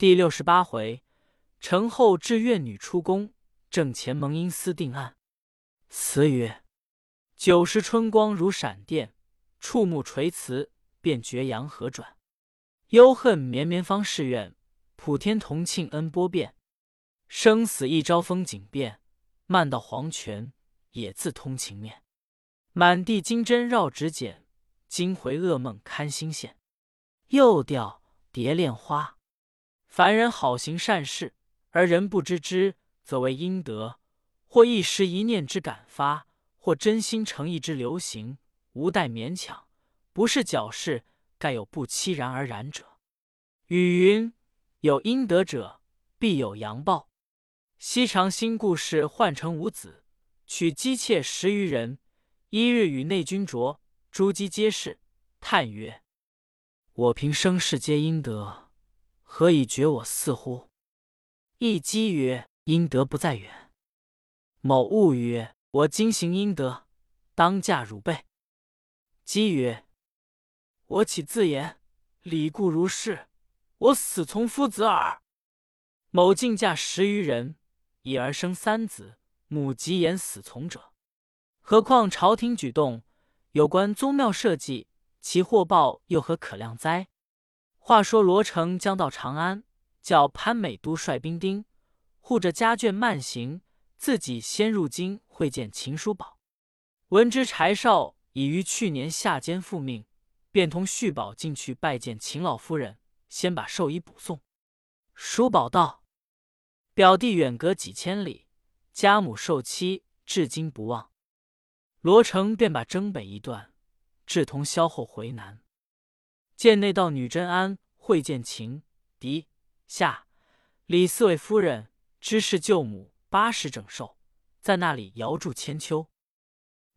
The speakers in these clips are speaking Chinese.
第六十八回，陈后至怨女出宫，正前蒙阴司定案。词曰：九时春光如闪电，触目垂辞便觉阳河转。忧恨绵绵方是怨，普天同庆恩波变。生死一朝风景变，漫到黄泉也自通情面。满地金针绕指剪，惊回噩梦堪心线。又调蝶恋花。凡人好行善事，而人不知之，则为阴德；或一时一念之感发，或真心诚意之流行，无待勉强，不是矫饰，盖有不期然而然者。语云：有阴德者，必有阳报。西长新故事换成五子，娶姬妾十余人。一日与内君酌，诸姬皆是，叹曰：“我平生世皆阴德。”何以觉我似乎？一姬曰：“阴德不在远。”某悟曰：“我今行阴德，当嫁汝辈。”姬曰：“我岂自言？礼固如是，我死从夫子耳。”某竟嫁十余人，已而生三子，母及言死从者。何况朝廷举动，有关宗庙社稷，其祸报又何可量哉？话说罗成将到长安，叫潘美都率兵丁护着家眷慢行，自己先入京会见秦叔宝。闻知柴少已于去年夏间复命，便同旭宝进去拜见秦老夫人，先把寿衣补送。叔宝道：“表弟远隔几千里，家母受妻，至今不忘。”罗成便把征北一段，志同萧后回南。见内道女真安会见秦狄夏李四位夫人，知是舅母八十整寿，在那里遥祝千秋。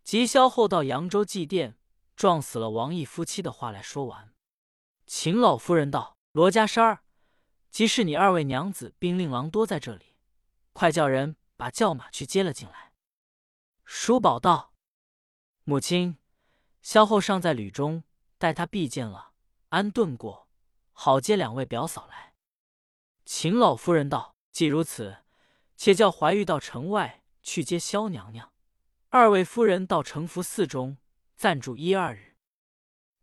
及萧后到扬州祭奠，撞死了王义夫妻的话来说完。秦老夫人道：“罗家山儿，即是你二位娘子并令郎多在这里，快叫人把轿马去接了进来。”叔宝道：“母亲，萧后尚在旅中，待她必见了。”安顿过，好接两位表嫂来。秦老夫人道：“既如此，且叫怀玉到城外去接萧娘娘，二位夫人到城福寺中暂住一二日。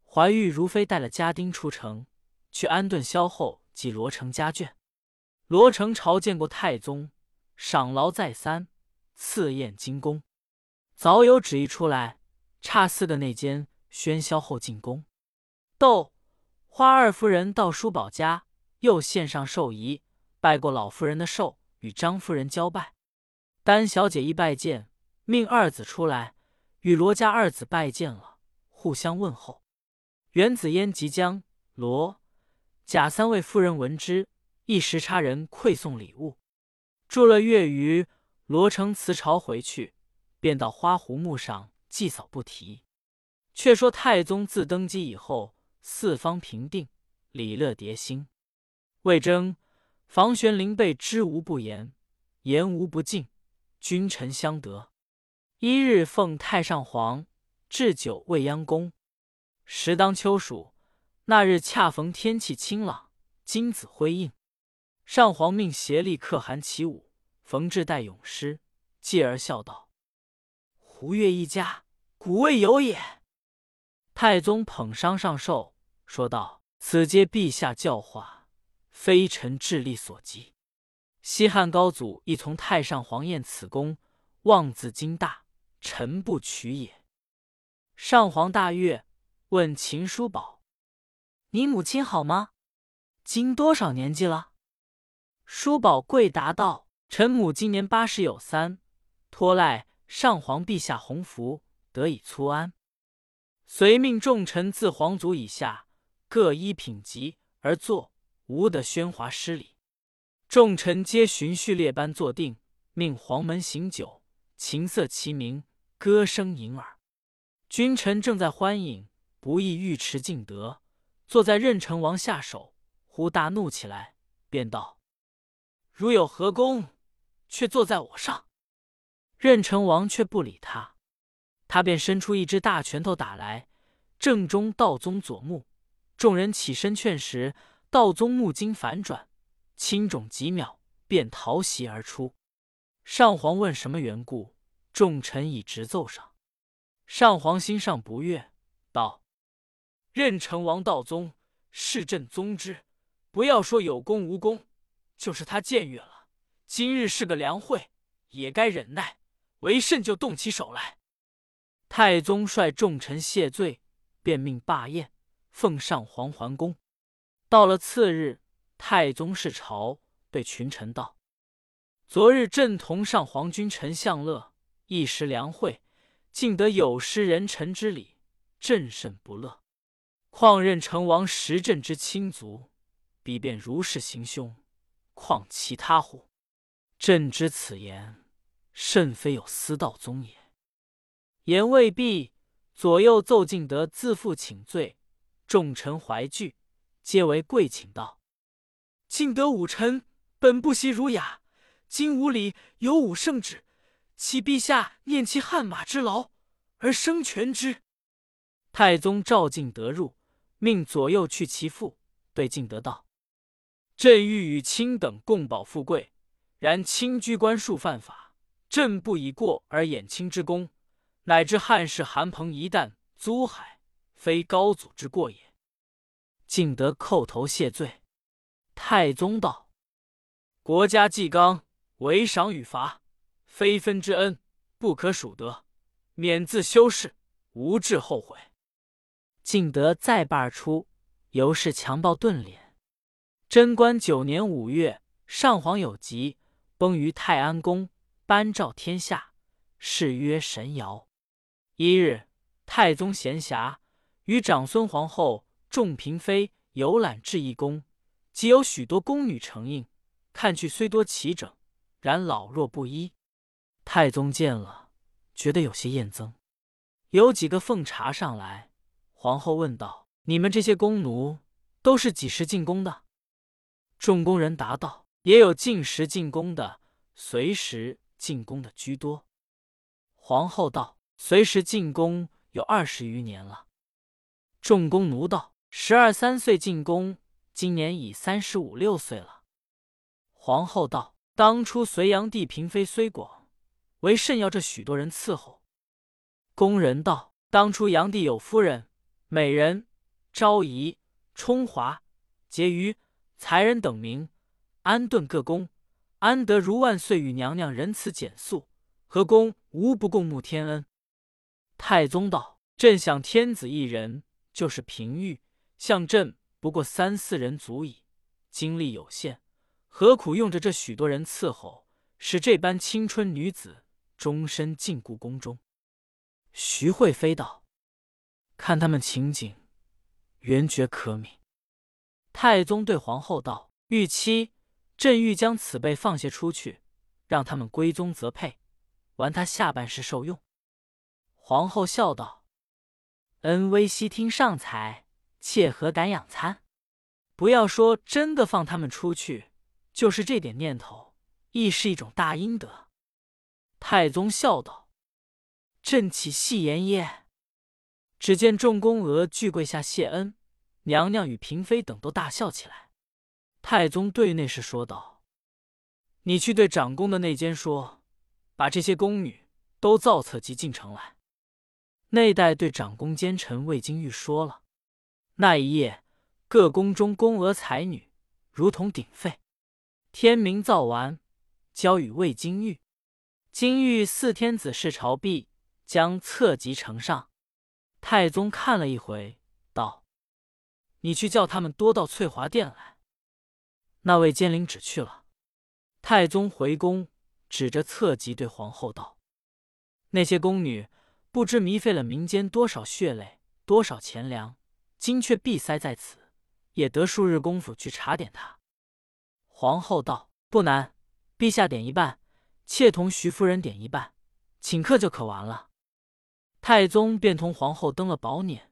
怀玉如飞带了家丁出城，去安顿萧后及罗成家眷。罗成朝见过太宗，赏劳再三，赐宴金宫。早有旨意出来，差四个内监宣萧后进宫。窦。”花二夫人到叔宝家，又献上寿仪，拜过老夫人的寿，与张夫人交拜。丹小姐一拜见，命二子出来，与罗家二子拜见了，互相问候。袁子烟即将罗贾三位夫人闻之，一时差人馈送礼物。住了月余，罗成辞朝回去，便到花湖墓上祭扫不提。却说太宗自登基以后。四方平定，礼乐迭兴。魏征、房玄龄被知无不言，言无不尽，君臣相得。一日奉太上皇置酒未央宫，时当秋暑，那日恰逢天气清朗，金子辉映。上皇命协力可汗起舞，冯至代咏诗，继而笑道：“胡乐一家，古未有也。”太宗捧觞上寿。说道：“此皆陛下教化，非臣智力所及。西汉高祖亦从太上皇宴此功，妄自矜大，臣不取也。”上皇大悦，问秦叔宝：“你母亲好吗？今多少年纪了？”叔宝跪答道：“臣母今年八十有三，托赖上皇陛下洪福，得以粗安。遂命众臣自皇族以下。”各依品级而坐，无得喧哗失礼。众臣皆循序列班坐定，命黄门行酒，琴瑟齐鸣，歌声盈耳。君臣正在欢饮，不意尉迟敬德坐在任城王下手，忽大怒起来，便道：“如有何功，却坐在我上。”任城王却不理他，他便伸出一只大拳头打来，正中道宗左目。众人起身劝时，道宗目睛反转，轻重几秒，便逃袭而出。上皇问什么缘故，众臣已直奏上。上皇心上不悦，道：“任成王道宗，是朕宗之，不要说有功无功，就是他僭越了，今日是个良会，也该忍耐。为甚就动起手来？”太宗率众臣谢罪，便命罢宴，奉上皇还宫。到了次日，太宗视朝，对群臣道：“昨日朕同上皇君臣相乐，一时良会，竟得有失人臣之礼，朕甚不乐。况任成王实朕之亲族，必便如是行凶，况其他乎？朕知此言，甚非有私道宗也。”言未毕，左右奏敬德自负请罪，众臣怀惧，皆为跪请道：“敬德武臣本不习儒雅，今无礼有武圣旨，启陛下念其汗马之劳而生全之。”太宗召敬德入，命左右去其父，对敬德道：“朕欲与卿等共保富贵，然卿居官数犯法，朕不以过而掩卿之功。”乃至汉室韩彭一旦租海，非高祖之过也。敬德叩头谢罪。太宗道：“国家纪纲，为赏与罚，非分之恩，不可数得，免自修饰，无至后悔。”敬德再罢而出，由是强暴顿敛。贞观九年五月，上皇有疾，崩于泰安宫，颁诏天下，谥曰神尧。一日，太宗闲暇，与长孙皇后、众嫔妃游览至义宫，即有许多宫女承应。看去虽多齐整，然老弱不一。太宗见了，觉得有些厌憎。有几个奉茶上来，皇后问道：“你们这些宫奴都是几时进宫的？”众宫人答道：“也有进时进宫的，随时进宫的居多。”皇后道。随时进宫有二十余年了。众宫奴道：“十二三岁进宫，今年已三十五六岁了。”皇后道：“当初隋炀帝嫔妃虽广，为甚要这许多人伺候？”宫人道：“当初炀帝有夫人、美人、昭仪、充华、婕妤、才人等名，安顿各宫，安得如万岁与娘娘仁慈简素？何宫无不共沐天恩？”太宗道：“朕想天子一人，就是平御，像朕不过三四人足矣。精力有限，何苦用着这许多人伺候，使这般青春女子终身禁锢宫中？”徐惠妃道：“看他们情景，原觉可悯。”太宗对皇后道：“玉妻，朕欲将此辈放些出去，让他们归宗择配，完他下半世受用。”皇后笑道：“恩威悉听上才，妾何敢养参？不要说真的放他们出去，就是这点念头，亦是一种大阴德。”太宗笑道：“朕岂戏言耶？”只见众宫娥俱跪下谢恩，娘娘与嫔妃等都大笑起来。太宗对内侍说道：“你去对长宫的内监说，把这些宫女都造册及进城来。”内代对长公奸臣魏金玉说了。那一夜，各宫中宫娥才女如同鼎沸。天明造完，交与魏金玉。金玉四天子侍朝毕，将册籍呈上。太宗看了一回，道：“你去叫他们多到翠华殿来。”那位监领旨去了。太宗回宫，指着册籍对皇后道：“那些宫女。”不知糜费了民间多少血泪，多少钱粮，今却闭塞在此，也得数日功夫去查点他。皇后道：“不难，陛下点一半，妾同徐夫人点一半，请客就可完了。”太宗便同皇后登了宝辇，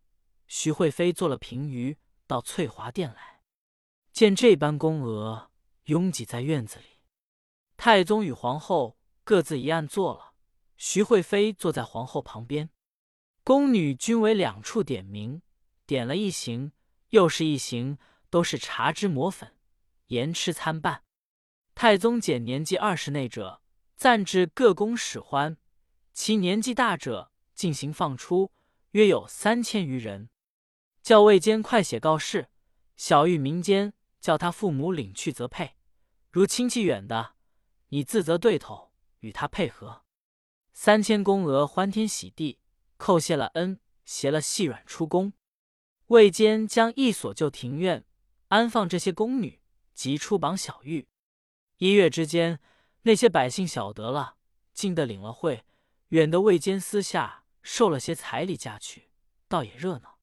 徐惠妃做了平舆，到翠华殿来，见这般宫娥拥挤在院子里。太宗与皇后各自一案坐了。徐惠妃坐在皇后旁边，宫女均为两处点名，点了一行，又是一行，都是茶汁抹粉，盐吃参半。太宗简年纪二十内者，暂至各宫使欢；其年纪大者，进行放出，约有三千余人。叫卫监快写告示，小谕民间，叫他父母领去则配。如亲戚远的，你自责对头，与他配合。三千宫娥欢天喜地，叩谢了恩，携了细软出宫。魏坚将一所旧庭院安放这些宫女，即出榜小玉。一月之间，那些百姓晓得了，近的领了会，远的魏坚私下受了些彩礼嫁去，倒也热闹。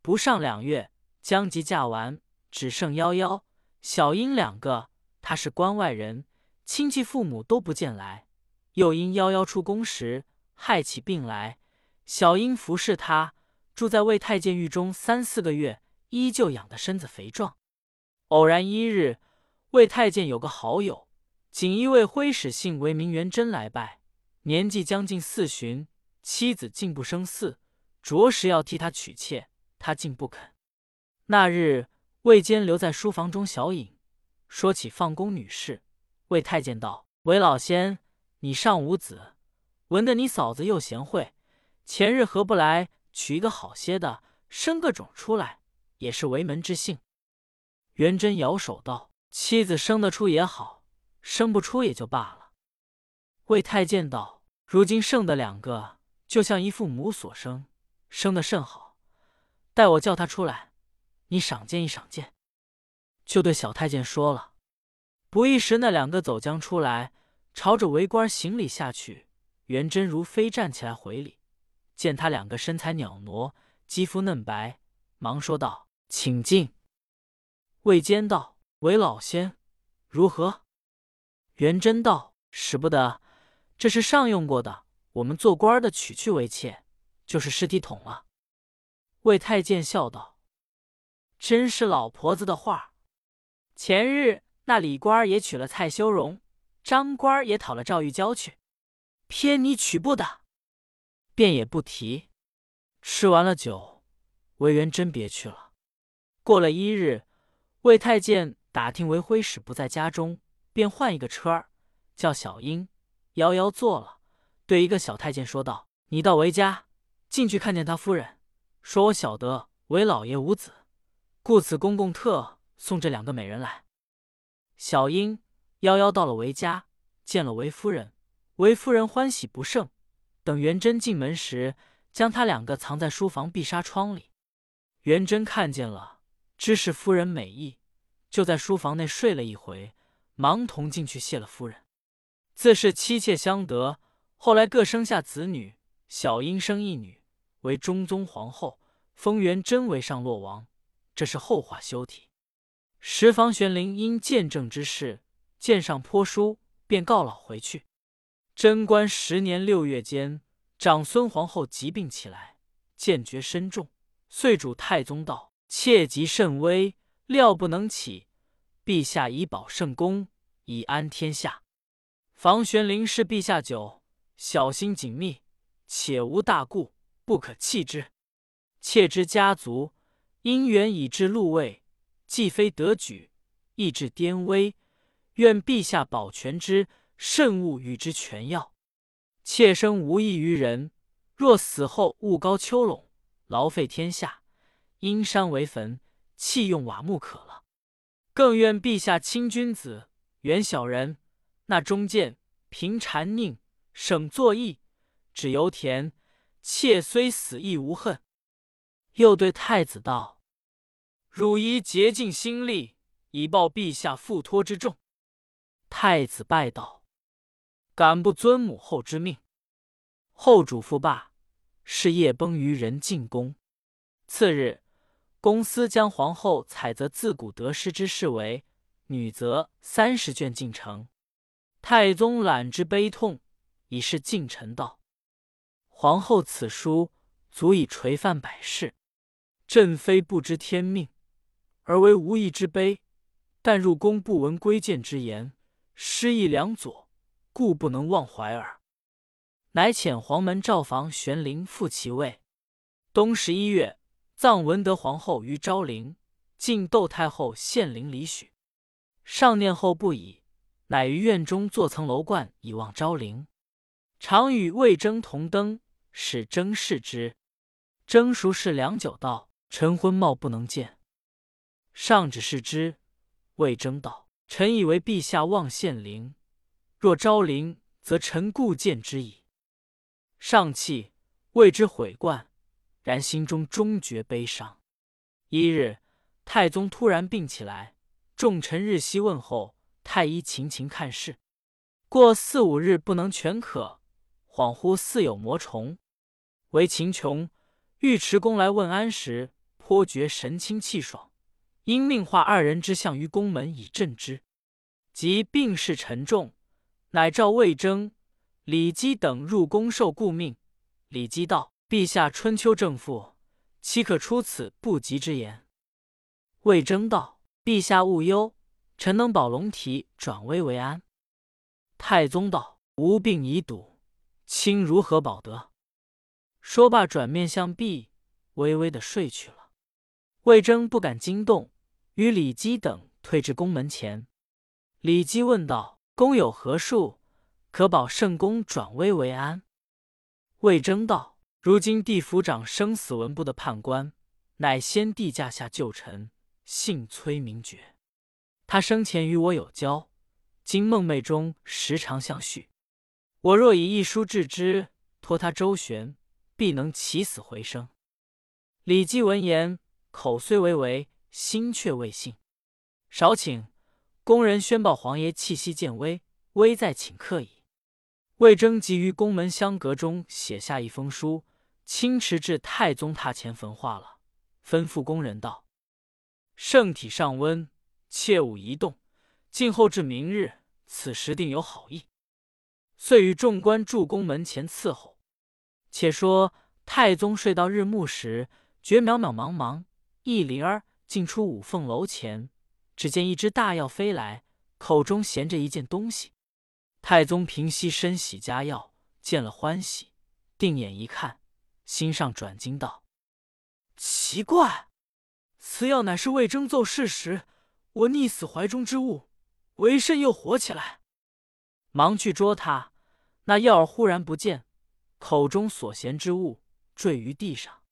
不上两月，将即嫁完，只剩夭夭、小英两个。他是关外人，亲戚父母都不见来。又因夭夭出宫时害起病来，小英服侍他，住在魏太监狱中三四个月，依旧养得身子肥壮。偶然一日。魏太监有个好友，锦衣卫徽使姓为明元贞来拜，年纪将近四旬，妻子竟不生嗣，着实要替他娶妾，他竟不肯。那日魏坚留在书房中小饮，说起放宫女事，魏太监道：“韦老仙，你尚无子，闻得你嫂子又贤惠，前日何不来娶一个好些的，生个种出来，也是为门之幸。”元贞摇手道。妻子生得出也好，生不出也就罢了。魏太监道：“如今剩的两个，就像一父母所生，生得甚好。待我叫他出来，你赏鉴一赏鉴。”就对小太监说了。不一时，那两个走将出来，朝着为官行礼下去。元贞如飞站起来回礼，见他两个身材袅娜，肌肤嫩白，忙说道：“请进。”魏坚道。韦老仙，如何？元贞道：“使不得，这是上用过的。我们做官的娶去为妾，就是尸体桶了。”魏太监笑道：“真是老婆子的话。前日那李官也娶了蔡修容，张官也讨了赵玉娇去，偏你娶不得，便也不提。吃完了酒，魏元真别去了。过了一日，魏太监。”打听韦徽使不在家中，便换一个车儿，叫小英、瑶瑶坐了，对一个小太监说道：“你到韦家进去看见他夫人，说我晓得韦老爷无子，故此公公特送这两个美人来。”小英、夭夭到了韦家，见了韦夫人，韦夫人欢喜不胜。等元贞进门时，将他两个藏在书房碧纱窗里。元贞看见了，知是夫人美意。就在书房内睡了一回，忙同进去谢了夫人。自是妻妾相得，后来各生下子女。小英生一女，为中宗皇后，封元贞为上洛王。这是后话休提。十房玄龄因见证之事，见上颇书，便告老回去。贞观十年六月间，长孙皇后疾病起来，见觉深重，遂主太宗道：“妾疾甚危。”料不能起，陛下以保圣功，以安天下。房玄龄是陛下久，小心紧密，且无大故，不可弃之。妾之家族因缘已至禄位，既非得举，亦至颠危，愿陛下保全之，慎勿与之全要。妾生无益于人，若死后物高丘垄，劳费天下，阴山为坟。弃用瓦木可了，更愿陛下亲君子，远小人。那中间平禅佞，省作义，只由田。妾虽死亦无恨。又对太子道：“汝宜竭尽心力，以报陛下付托之重。”太子拜道：“敢不遵母后之命？”后嘱咐罢，是夜崩于人进宫。次日。公司将皇后采择自古得失之事为女则三十卷进呈。太宗览之悲痛，以示近臣道：“皇后此书足以垂范百世。朕非不知天命，而为无义之悲。但入宫不闻规谏之言，失意良佐，故不能忘怀耳。”乃遣黄门赵房玄龄复其位。冬十一月。葬文德皇后于昭陵，晋窦太后献陵里许。上念后不已，乃于院中坐层楼观以望昭陵。常与魏征同登，使征视之。征熟视良久，道：“臣昏冒不能见。”上指视之，魏征道：“臣以为陛下望献陵，若昭陵，则臣故见之矣。”上气，谓之悔冠，然心中终觉悲伤。一日，太宗突然病起来，众臣日夕问候，太医勤勤看视，过四五日不能全可。恍惚似有魔虫，为秦琼、尉迟恭来问安时，颇觉神清气爽，因命画二人之像于宫门以镇之。及病势沉重，乃召魏征、李基等入宫受顾命。李基道：“陛下春秋正负，岂可出此不吉之言？”魏征道：“陛下勿忧，臣能保龙体转危为安。”太宗道：“吾病已笃。”卿如何保得？说罢，转面向壁，微微的睡去了。魏征不敢惊动，与李基等退至宫门前。李基问道：“公有何术，可保圣公转危为安？”魏征道：“如今地府长生死文部的判官，乃先帝驾下旧臣，姓崔名觉。他生前与我有交，今梦寐中时常相续。”我若以一书治之，托他周旋，必能起死回生。李基闻言，口虽为为，心却未信。少顷，宫人宣报皇爷气息渐微，危在顷刻矣。魏征急于宫门相隔中写下一封书，亲持至太宗榻前焚化了，吩咐宫人道：“圣体尚温，切勿移动。静候至明日，此时定有好意。”遂与众官驻宫门前伺候。且说太宗睡到日暮时，觉渺渺茫茫，一灵儿进出五凤楼前，只见一只大药飞来，口中衔着一件东西。太宗平息身喜佳鹞，见了欢喜，定眼一看，心上转惊道：“奇怪，此药乃是魏征奏事时我溺死怀中之物，为甚又活起来？”忙去捉他。那药儿忽然不见，口中所衔之物坠于地上。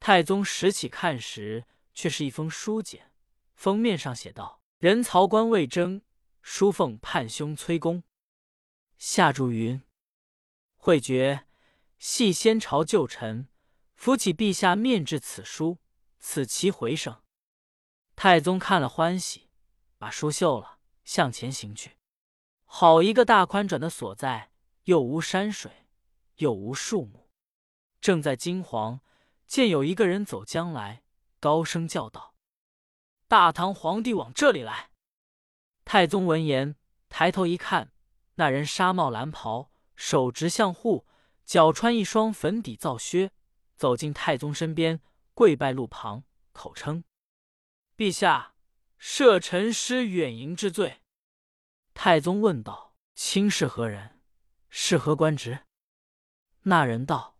太宗拾起看时，却是一封书简，封面上写道：“人曹官魏征，书奉叛兄崔公。”下注云：“会觉系先朝旧臣，扶起陛下面至此书，此其回声。”太宗看了欢喜，把书绣了，向前行去。好一个大宽转的所在！又无山水，又无树木，正在惊惶，见有一个人走将来，高声叫道：“大唐皇帝往这里来！”太宗闻言，抬头一看，那人纱帽蓝袍，手执相护，脚穿一双粉底皂靴，走进太宗身边，跪拜路旁，口称：“陛下，赦臣失远迎之罪。”太宗问道：“卿是何人？”是何官职？那人道：“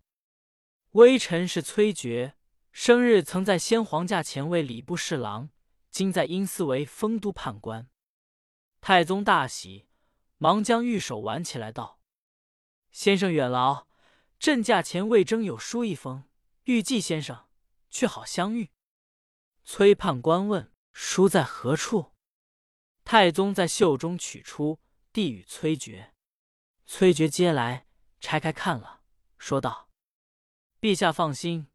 微臣是崔珏，生日曾在先皇驾前为礼部侍郎，今在因司为丰都判官。”太宗大喜，忙将玉手挽起来，道：“先生远劳，朕驾前魏征有书一封，欲寄先生，却好相遇。”崔判官问：“书在何处？”太宗在袖中取出，递与崔珏。崔珏接来，拆开看了，说道：“陛下放心，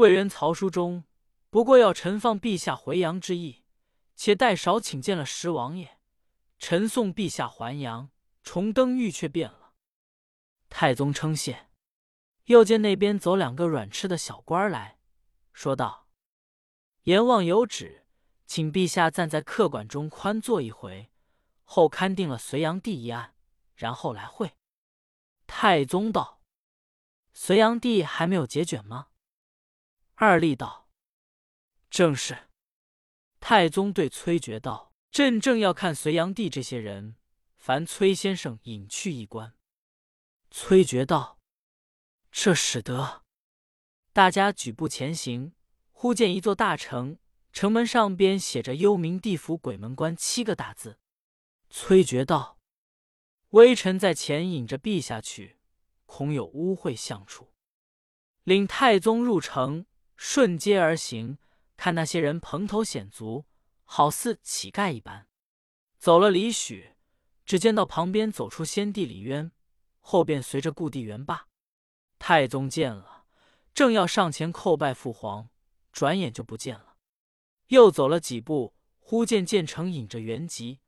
魏人曹书中不过要臣放陛下回阳之意，且待少请见了十王爷，臣送陛下还阳，重登玉阙便了。”太宗称谢，又见那边走两个软翅的小官来说道：“阎王有旨，请陛下暂在客馆中宽坐一回，后勘定了隋炀帝一案。”然后来会。太宗道：“隋炀帝还没有解卷吗？”二力道：“正是。”太宗对崔珏道：“朕正要看隋炀帝这些人，烦崔先生引去一观。”崔珏道：“这使得。”大家举步前行，忽见一座大城，城门上边写着“幽冥地府鬼门关”七个大字。崔珏道：“微臣在前引着陛下去，恐有污秽相处。”领太宗入城，顺街而行，看那些人蓬头显足，好似乞丐一般。走了里许，只见到旁边走出先帝李渊，后边随着故地元霸。太宗见了，正要上前叩拜父皇，转眼就不见了。又走了几步，忽见建成引着元吉、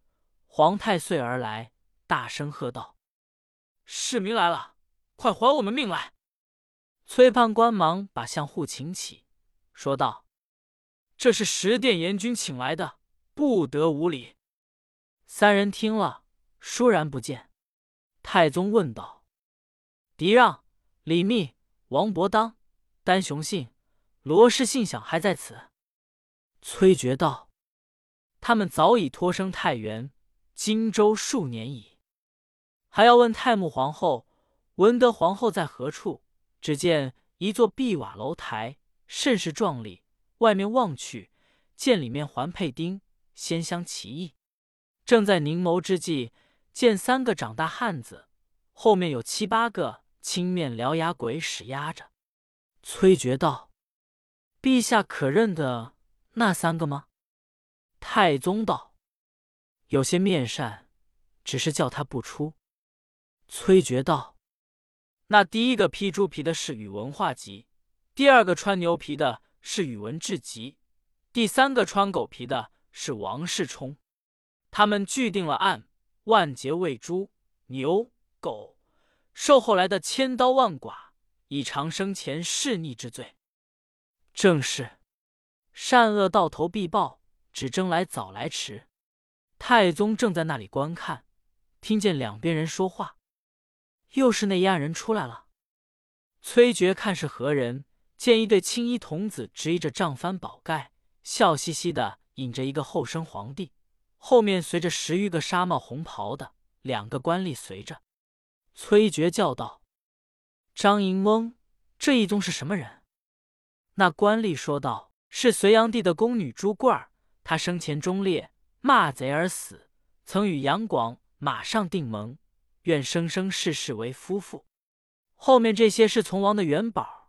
皇太岁而来，大声喝道：“市民来了，快还我们命来！”崔判官忙把相护请起，说道：“这是十殿阎君请来的，不得无礼。”三人听了，倏然不见。太宗问道：“狄让、李密、王伯当、丹雄信、罗氏信想还在此？”崔珏道：“他们早已托生太原、荆州数年矣。还要问太穆皇后、文德皇后在何处？”只见一座碧瓦楼台，甚是壮丽。外面望去，见里面环佩钉，鲜香奇异。正在凝眸之际，见三个长大汉子，后面有七八个青面獠牙鬼使压着。崔珏道：“陛下可认得那三个吗？”太宗道：“有些面善，只是叫他不出。”崔珏道。那第一个披猪皮的是宇文化及，第二个穿牛皮的是宇文智及，第三个穿狗皮的是王世充。他们拒定了案，万劫为猪、牛、狗，受后来的千刀万剐，以偿生前弑逆之罪。正是善恶到头必报，只争来早来迟。太宗正在那里观看，听见两边人说话。又是那一案人出来了。崔珏看是何人，见一对青衣童子执着帐幡宝盖，笑嘻嘻的引着一个后生皇帝，后面随着十余个纱帽红袍的两个官吏随着。崔珏叫道：“张银翁，这一宗是什么人？”那官吏说道：“是隋炀帝的宫女朱贵儿，她生前忠烈，骂贼而死，曾与杨广马上定盟。”愿生生世世为夫妇。后面这些是从王的元宝：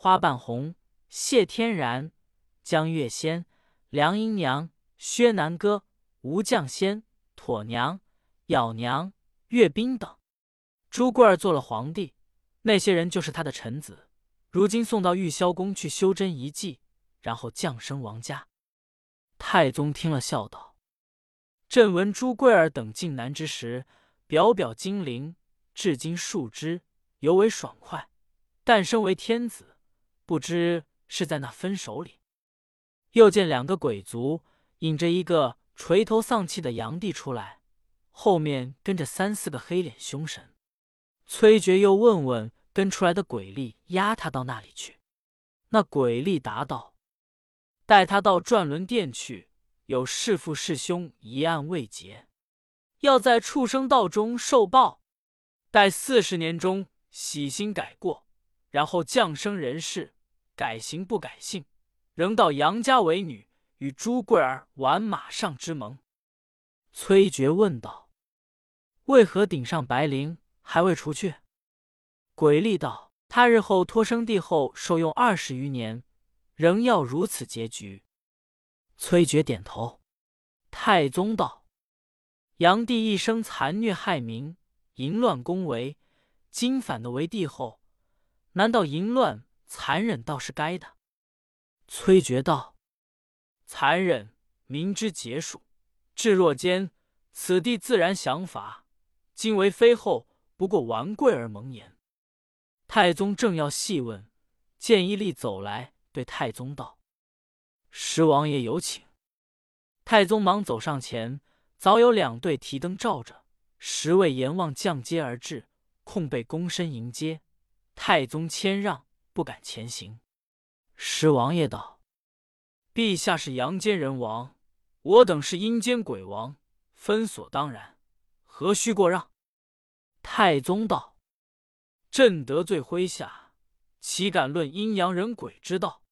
花瓣红、谢天然、江月仙、梁英娘、薛南歌、吴绛仙、妥娘、咬娘、阅兵等。朱贵儿做了皇帝，那些人就是他的臣子。如今送到玉霄宫去修真遗迹，然后降生王家。太宗听了，笑道：“朕闻朱贵儿等进南之时。”表表精灵，至今数之，尤为爽快。诞生为天子，不知是在那分手里。又见两个鬼卒引着一个垂头丧气的炀帝出来，后面跟着三四个黑脸凶神。崔珏又问问跟出来的鬼吏，押他到那里去？那鬼吏答道：“带他到转轮殿去，有弑父弑兄一案未结。”要在畜生道中受报，待四十年中洗心改过，然后降生人世，改行不改姓，仍到杨家为女，与朱贵儿玩马上之盟。崔珏问道：“为何顶上白绫还未除去？”鬼吏道：“他日后托生帝后受用二十余年，仍要如此结局。”崔珏点头。太宗道。炀帝一生残虐害民，淫乱宫闱，今反的为帝后，难道淫乱残忍倒是该的？崔珏道：“残忍，明知结束，至若间，此地自然降法。今为妃后，不过玩贵而蒙言。”太宗正要细问，见一吏走来，对太宗道：“十王爷有请。”太宗忙走上前。早有两队提灯照着，十位阎王降阶而至，空被躬身迎接。太宗谦让，不敢前行。十王爷道：“陛下是阳间人王，我等是阴间鬼王，分所当然，何须过让？”太宗道：“朕得罪麾下，岂敢论阴阳人鬼之道？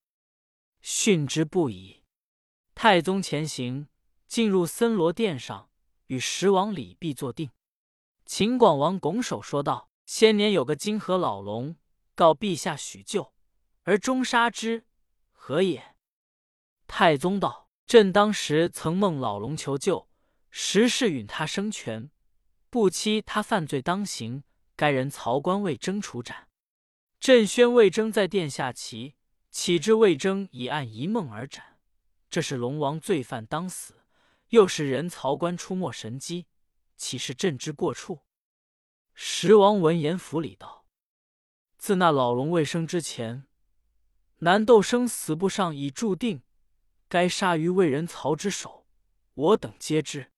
训之不已。”太宗前行。进入森罗殿上，与十王李泌坐定。秦广王拱手说道：“先年有个金河老龙，告陛下许救，而终杀之，何也？”太宗道：“朕当时曾梦老龙求救，实是允他生权，不期他犯罪当刑，该人曹官魏征处斩。朕宣魏征在殿下骑，岂知魏征已按一梦而斩。这是龙王罪犯当死，又是人曹官出没神机。”岂是朕之过处？十王闻言府礼道：“自那老龙未生之前，南斗生死簿上已注定，该杀于魏人曹之手，我等皆知。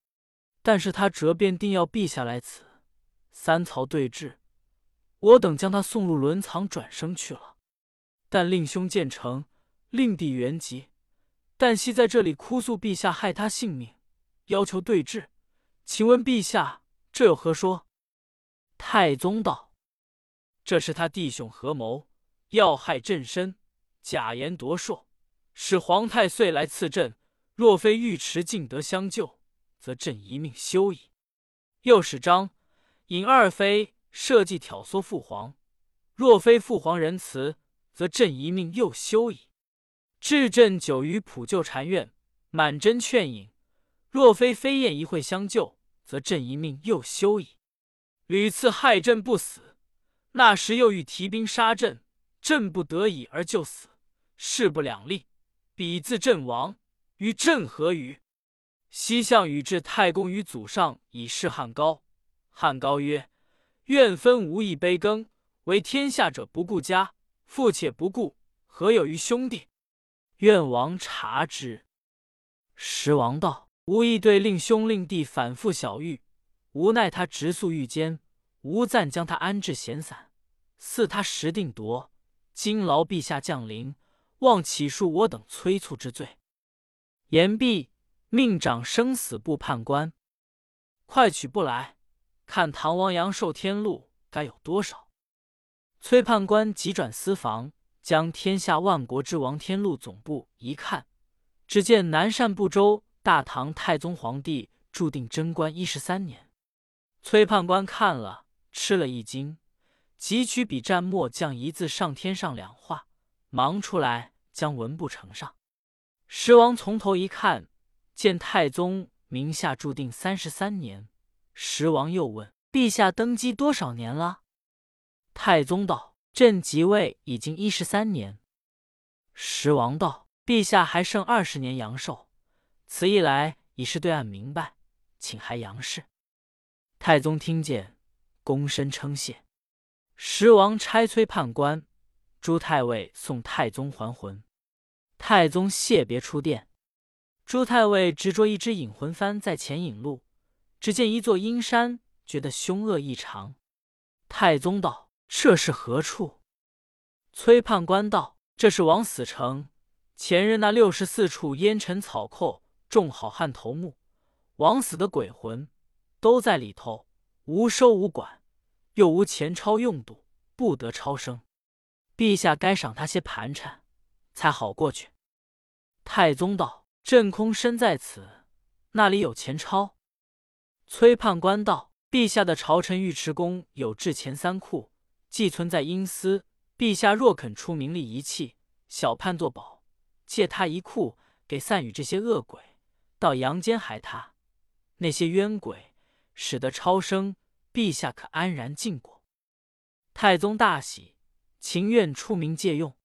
但是他折便定要陛下来此，三曹对峙，我等将他送入轮藏转生去了。但令兄建成，令弟元吉，但惜在这里哭诉陛下害他性命，要求对峙。”请问陛下，这有何说？太宗道：“这是他弟兄合谋，要害朕身，假言夺硕，使皇太岁来赐朕。若非尉迟敬德相救，则朕一命休矣。又使张尹二妃设计挑唆父皇，若非父皇仁慈，则朕一命又休矣。至朕久于普救禅院，满真劝引，若非飞燕一会相救。”则朕一命又休矣。屡次害朕不死，那时又欲提兵杀朕，朕不得已而就死，势不两立。彼自阵亡，与朕何与？西向与至太公于祖上以示汉高。汉高曰：“愿分无益悲耕，为天下者不顾家，父且不顾，何有于兄弟？”愿王察之。时王道。吾亦对令兄令弟反复小谕，无奈他直诉狱监，吾暂将他安置闲散，似他实定夺。今劳陛下降临，望起恕我等催促之罪。言毕，命掌生死簿判官，快取不来，看唐王阳寿天禄该有多少。崔判官急转私房，将天下万国之王天禄总部一看，只见南赡部州。大唐太宗皇帝注定贞观一十三年，崔判官看了吃了一惊，汲取笔蘸墨，将一字上添上两画，忙出来将文部呈上。十王从头一看，见太宗名下注定三十三年。十王又问：“陛下登基多少年了？”太宗道：“朕即位已经一十三年。”十王道：“陛下还剩二十年阳寿。”此一来已是对岸明白，请还阳氏。太宗听见，躬身称谢。十王差催判官、朱太尉送太宗还魂。太宗谢别出殿，朱太尉执着一只引魂幡在前引路，只见一座阴山，觉得凶恶异常。太宗道：“这是何处？”崔判官道：“这是枉死城，前日那六十四处烟尘草寇。”众好汉头目，枉死的鬼魂都在里头，无收无管，又无钱钞用度，不得超生。陛下该赏他些盘缠，才好过去。太宗道：“朕空身在此，那里有钱钞？”崔判官道：“陛下的朝臣尉迟恭有制钱三库，寄存在阴司。陛下若肯出名利一器，小判作保，借他一库，给散与这些恶鬼。”到阳间害他，那些冤鬼使得超生，陛下可安然尽过。太宗大喜，情愿出名借用。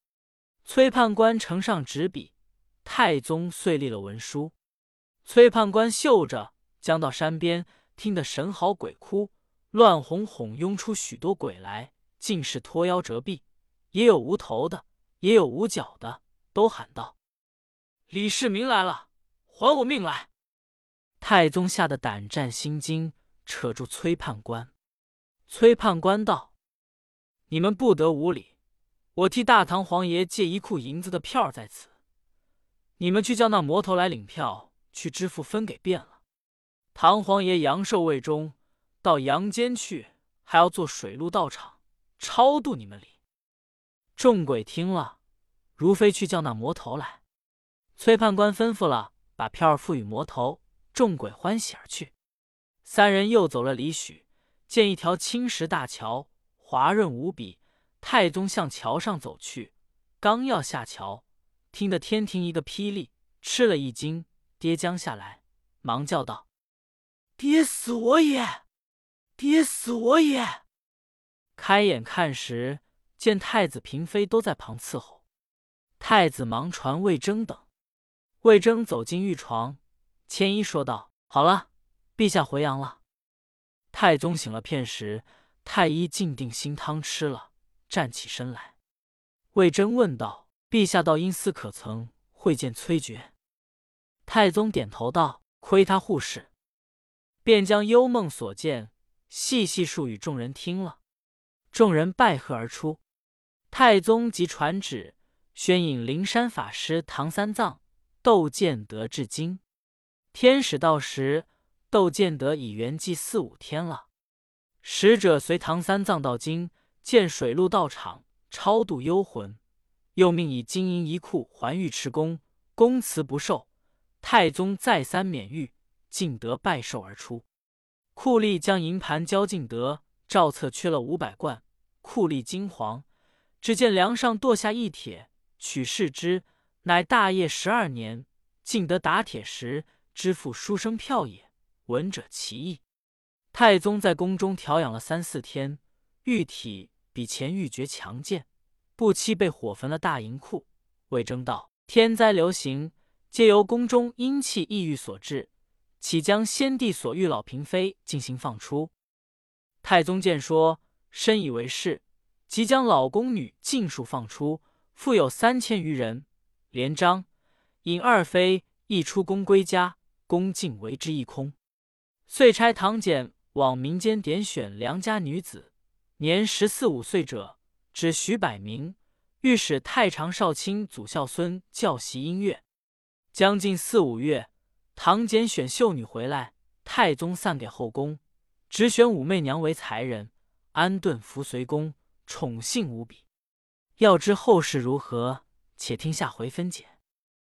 崔判官呈上纸笔，太宗遂立了文书。崔判官嗅着，将到山边，听得神嚎鬼哭，乱哄哄拥出许多鬼来，尽是脱腰折臂，也有无头的，也有无脚的，都喊道：“李世民来了！”还我命来！太宗吓得胆战心惊，扯住崔判官。崔判官道：“你们不得无礼！我替大唐皇爷借一库银子的票在此，你们去叫那魔头来领票，去支付分给便了。唐皇爷阳寿未终，到阳间去，还要做水陆道场超度你们礼。”众鬼听了，如飞去叫那魔头来。崔判官吩咐了。把票儿付与魔头，众鬼欢喜而去。三人又走了里许，见一条青石大桥，滑润无比。太宗向桥上走去，刚要下桥，听得天庭一个霹雳，吃了一惊，跌将下来，忙叫道：“跌死我也！跌死我也！”开眼看时，见太子嫔妃都在旁伺候。太子忙传魏征等。魏征走进御床，千一说道：“好了，陛下回阳了。”太宗醒了片时，太医竟定心汤吃了。站起身来，魏征问道：“陛下到阴司可曾会见崔珏？”太宗点头道：“亏他护士。”便将幽梦所见细细述与众人听了。众人拜贺而出。太宗即传旨，宣引灵山法师唐三藏、窦建德至京。天使到时，窦建德已圆寂四五天了。使者随唐三藏到京。见水陆道场超度幽魂，又命以金银一库还尉迟恭，公辞不受。太宗再三免谕，敬德拜寿而出。库吏将银盘交敬德，照册缺了五百贯。库吏惊惶，只见梁上剁下一帖，取视之，乃大业十二年。敬德打帖时，支付书生票也。闻者奇异。太宗在宫中调养了三四天，玉体。比前玉珏强健，不期被火焚了大银库。魏征道：“天灾流行，皆由宫中阴气抑郁所致，岂将先帝所遇老嫔妃进行放出？”太宗见说，深以为是，即将老宫女尽数放出，复有三千余人，连章引二妃亦出宫归家，宫竟为之一空。遂差唐简往民间点选良家女子。年十四五岁者，只许百名。御史太常少卿祖孝孙教习音乐。将近四五月，唐简选秀女回来，太宗散给后宫，只选武媚娘为才人，安顿扶随宫，宠幸无比。要知后事如何，且听下回分解。